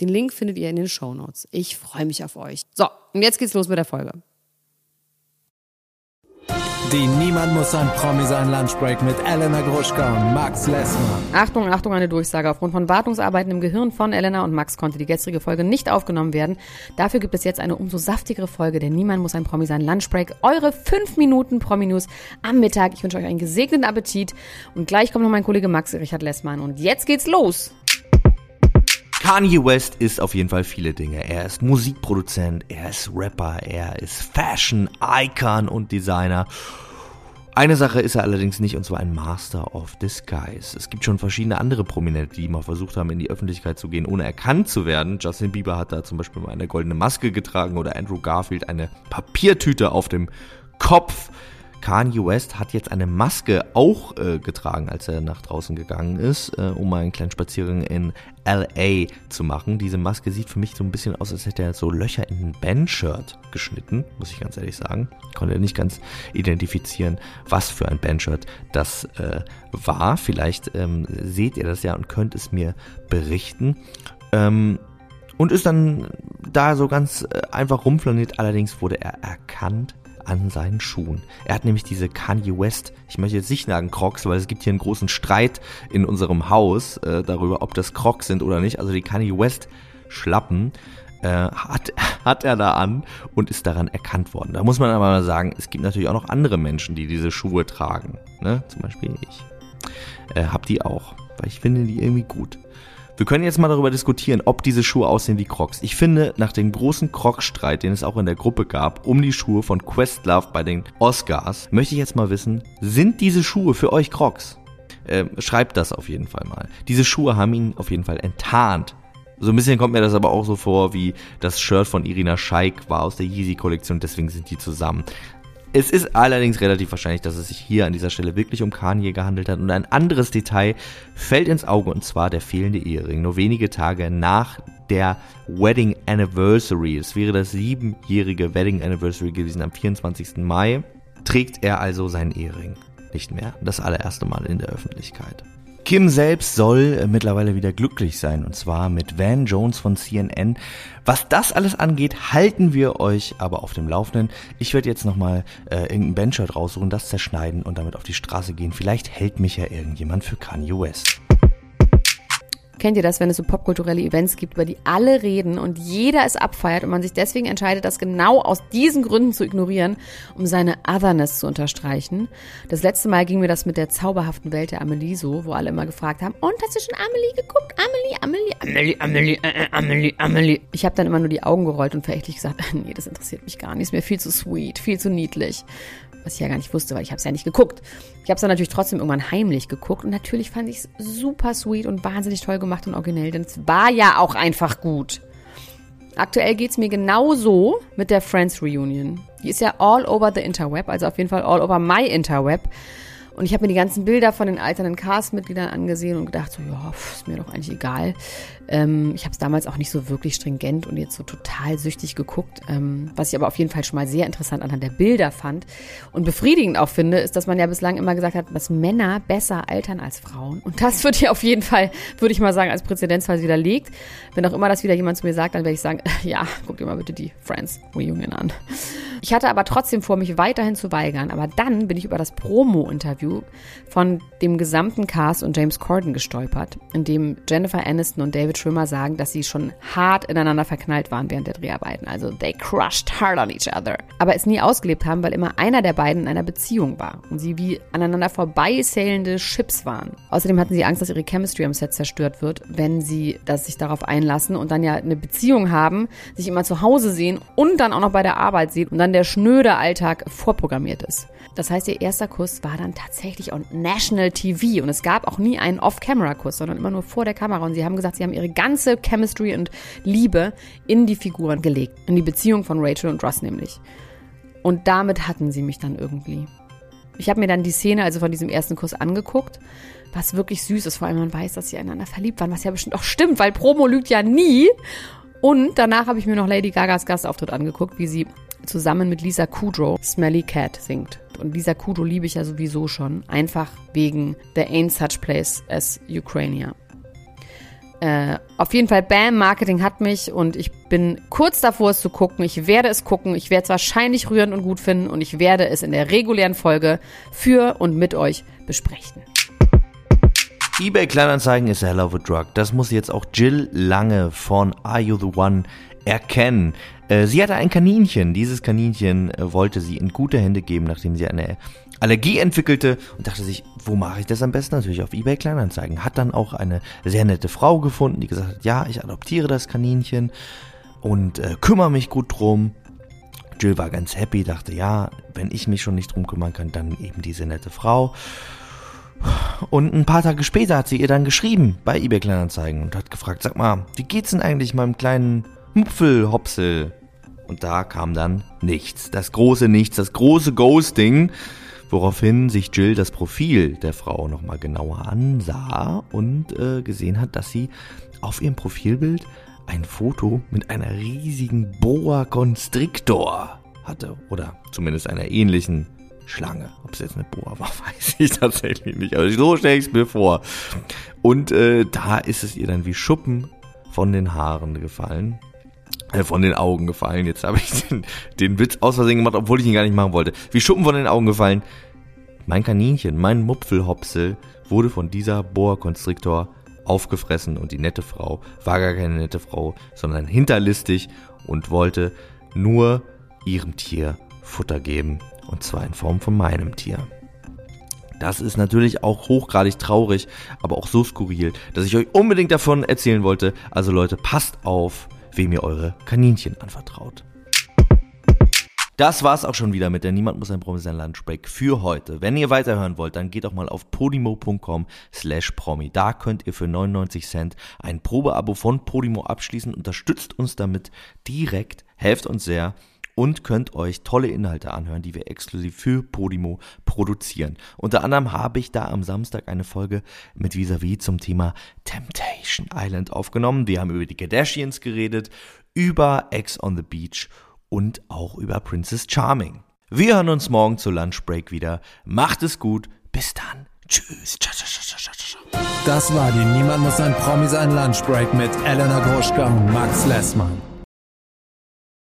Den Link findet ihr in den Show Notes. Ich freue mich auf euch. So, und jetzt geht's los mit der Folge. Die Niemand muss ein Promi sein Lunchbreak mit Elena Gruschka und Max Lessmann. Achtung, Achtung, eine Durchsage. Aufgrund von Wartungsarbeiten im Gehirn von Elena und Max konnte die gestrige Folge nicht aufgenommen werden. Dafür gibt es jetzt eine umso saftigere Folge, denn Niemand muss ein Promi sein Lunchbreak. Eure 5 Minuten Promi-News am Mittag. Ich wünsche euch einen gesegneten Appetit. Und gleich kommt noch mein Kollege Max Richard Lessmann. Und jetzt geht's los. Kanye West ist auf jeden Fall viele Dinge. Er ist Musikproduzent, er ist Rapper, er ist Fashion Icon und Designer. Eine Sache ist er allerdings nicht, und zwar ein Master of Disguise. Es gibt schon verschiedene andere Prominente, die mal versucht haben, in die Öffentlichkeit zu gehen, ohne erkannt zu werden. Justin Bieber hat da zum Beispiel mal eine goldene Maske getragen oder Andrew Garfield eine Papiertüte auf dem Kopf. Kanye West hat jetzt eine Maske auch äh, getragen, als er nach draußen gegangen ist, äh, um mal einen kleinen Spaziergang in LA zu machen. Diese Maske sieht für mich so ein bisschen aus, als hätte er so Löcher in ein Bandshirt geschnitten, muss ich ganz ehrlich sagen. Konnte nicht ganz identifizieren, was für ein Bandshirt das äh, war. Vielleicht ähm, seht ihr das ja und könnt es mir berichten. Ähm, und ist dann da so ganz äh, einfach rumflaniert. Allerdings wurde er erkannt an seinen Schuhen. Er hat nämlich diese Kanye West, ich möchte jetzt nicht sagen Crocs, weil es gibt hier einen großen Streit in unserem Haus äh, darüber, ob das Crocs sind oder nicht. Also die Kanye West Schlappen äh, hat, hat er da an und ist daran erkannt worden. Da muss man aber mal sagen, es gibt natürlich auch noch andere Menschen, die diese Schuhe tragen. Ne? Zum Beispiel ich. Äh, hab die auch, weil ich finde die irgendwie gut. Wir können jetzt mal darüber diskutieren, ob diese Schuhe aussehen wie Crocs. Ich finde, nach dem großen Crocs-Streit, den es auch in der Gruppe gab, um die Schuhe von Questlove bei den Oscars, möchte ich jetzt mal wissen, sind diese Schuhe für euch Crocs? Äh, schreibt das auf jeden Fall mal. Diese Schuhe haben ihn auf jeden Fall enttarnt. So ein bisschen kommt mir das aber auch so vor, wie das Shirt von Irina Scheik war aus der Yeezy-Kollektion, deswegen sind die zusammen. Es ist allerdings relativ wahrscheinlich, dass es sich hier an dieser Stelle wirklich um Kanye gehandelt hat. Und ein anderes Detail fällt ins Auge, und zwar der fehlende Ehering. Nur wenige Tage nach der Wedding Anniversary, es wäre das siebenjährige Wedding Anniversary gewesen am 24. Mai, trägt er also seinen Ehering nicht mehr. Das allererste Mal in der Öffentlichkeit. Kim selbst soll äh, mittlerweile wieder glücklich sein und zwar mit Van Jones von CNN. Was das alles angeht, halten wir euch aber auf dem Laufenden. Ich werde jetzt nochmal äh, irgendein Bandshirt raussuchen, das zerschneiden und damit auf die Straße gehen. Vielleicht hält mich ja irgendjemand für Kanye West. Kennt ihr das, wenn es so popkulturelle Events gibt, über die alle reden und jeder es abfeiert und man sich deswegen entscheidet, das genau aus diesen Gründen zu ignorieren, um seine Otherness zu unterstreichen? Das letzte Mal ging mir das mit der zauberhaften Welt der Amelie so, wo alle immer gefragt haben, und hast du schon Amelie geguckt? Amelie, Amelie, Amelie, Amelie, äh, äh Amelie, Amelie. Ich habe dann immer nur die Augen gerollt und verächtlich gesagt, nee, das interessiert mich gar nicht, ist mir viel zu sweet, viel zu niedlich was ich ja gar nicht wusste, weil ich habe es ja nicht geguckt. Ich habe es dann natürlich trotzdem irgendwann heimlich geguckt und natürlich fand ich es super sweet und wahnsinnig toll gemacht und originell, denn es war ja auch einfach gut. Aktuell geht es mir genauso mit der Friends Reunion. Die ist ja all over the interweb, also auf jeden Fall all over my interweb. Und ich habe mir die ganzen Bilder von den alternden Cast-Mitgliedern angesehen und gedacht, so, ja, ist mir doch eigentlich egal. Ähm, ich habe es damals auch nicht so wirklich stringent und jetzt so total süchtig geguckt. Ähm, was ich aber auf jeden Fall schon mal sehr interessant anhand der Bilder fand und befriedigend auch finde, ist, dass man ja bislang immer gesagt hat, dass Männer besser altern als Frauen. Und das wird hier auf jeden Fall, würde ich mal sagen, als Präzedenzfall widerlegt. Wenn auch immer das wieder jemand zu mir sagt, dann werde ich sagen, ja, guck dir mal bitte die Friends Reunion an. Ich hatte aber trotzdem vor, mich weiterhin zu weigern. Aber dann bin ich über das Promo-Interview Interview von dem gesamten Cast und James Corden gestolpert, in dem Jennifer Aniston und David Schwimmer sagen, dass sie schon hart ineinander verknallt waren während der Dreharbeiten. Also they crushed hard on each other. Aber es nie ausgelebt haben, weil immer einer der beiden in einer Beziehung war und sie wie aneinander vorbeisailende Chips waren. Außerdem hatten sie Angst, dass ihre Chemistry am Set zerstört wird, wenn sie das sich darauf einlassen und dann ja eine Beziehung haben, sich immer zu Hause sehen und dann auch noch bei der Arbeit sehen und dann der schnöde Alltag vorprogrammiert ist. Das heißt, ihr erster Kuss war dann tatsächlich on National TV und es gab auch nie einen Off-Camera-Kuss, sondern immer nur vor der Kamera. Und sie haben gesagt, sie haben ihre ganze Chemistry und Liebe in die Figuren gelegt, in die Beziehung von Rachel und Ross nämlich. Und damit hatten sie mich dann irgendwie. Ich habe mir dann die Szene also von diesem ersten Kuss angeguckt, was wirklich süß ist, vor allem man weiß, dass sie einander verliebt waren, was ja bestimmt auch stimmt, weil Promo lügt ja nie. Und danach habe ich mir noch Lady Gagas Gastauftritt angeguckt, wie sie zusammen mit Lisa Kudrow Smelly Cat singt. Und Lisa Kudrow liebe ich ja sowieso schon, einfach wegen There Ain't Such Place as Ukraine. Äh, auf jeden Fall, Bam, Marketing hat mich und ich bin kurz davor, es zu gucken. Ich werde es gucken. Ich werde es wahrscheinlich rührend und gut finden und ich werde es in der regulären Folge für und mit euch besprechen eBay Kleinanzeigen ist a hell of a drug. Das muss jetzt auch Jill Lange von Are You the One erkennen. Äh, sie hatte ein Kaninchen. Dieses Kaninchen äh, wollte sie in gute Hände geben, nachdem sie eine Allergie entwickelte und dachte sich, wo mache ich das am besten? Natürlich auf eBay Kleinanzeigen. Hat dann auch eine sehr nette Frau gefunden, die gesagt hat, ja, ich adoptiere das Kaninchen und äh, kümmere mich gut drum. Jill war ganz happy, dachte, ja, wenn ich mich schon nicht drum kümmern kann, dann eben diese nette Frau. Und ein paar Tage später hat sie ihr dann geschrieben bei eBay Kleinanzeigen und hat gefragt, sag mal, wie geht's denn eigentlich meinem kleinen Mupfelhopsel? Und da kam dann nichts. Das große Nichts, das große Ghosting. Woraufhin sich Jill das Profil der Frau nochmal genauer ansah und äh, gesehen hat, dass sie auf ihrem Profilbild ein Foto mit einer riesigen Boa Constrictor hatte. Oder zumindest einer ähnlichen Schlange. Ob es jetzt eine Boa war, weiß ich tatsächlich nicht. Aber so stelle ich es mir vor. Und äh, da ist es ihr dann wie Schuppen von den Haaren gefallen. Äh, von den Augen gefallen. Jetzt habe ich den, den Witz aus Versehen gemacht, obwohl ich ihn gar nicht machen wollte. Wie Schuppen von den Augen gefallen. Mein Kaninchen, mein Mupfelhopsel wurde von dieser Boa Constrictor aufgefressen und die nette Frau war gar keine nette Frau, sondern hinterlistig und wollte nur ihrem Tier Futter geben und zwar in Form von meinem Tier. Das ist natürlich auch hochgradig traurig, aber auch so skurril, dass ich euch unbedingt davon erzählen wollte. Also Leute, passt auf, wem ihr eure Kaninchen anvertraut. Das war's auch schon wieder mit der Niemand muss ein Promi sein Lunchbreak für heute. Wenn ihr weiterhören wollt, dann geht doch mal auf podimo.com slash promi. Da könnt ihr für 99 Cent ein Probeabo von Podimo abschließen. Unterstützt uns damit direkt, helft uns sehr und könnt euch tolle Inhalte anhören, die wir exklusiv für Podimo produzieren. Unter anderem habe ich da am Samstag eine Folge mit Visavi zum Thema Temptation Island aufgenommen. Wir haben über die Kardashians geredet, über Ex on the Beach und auch über Princess Charming. Wir hören uns morgen zur Lunchbreak wieder. Macht es gut. Bis dann. Tschüss. Das war die Niemand muss ein Promi sein Lunchbreak mit Elena Groschka und Max Lessmann.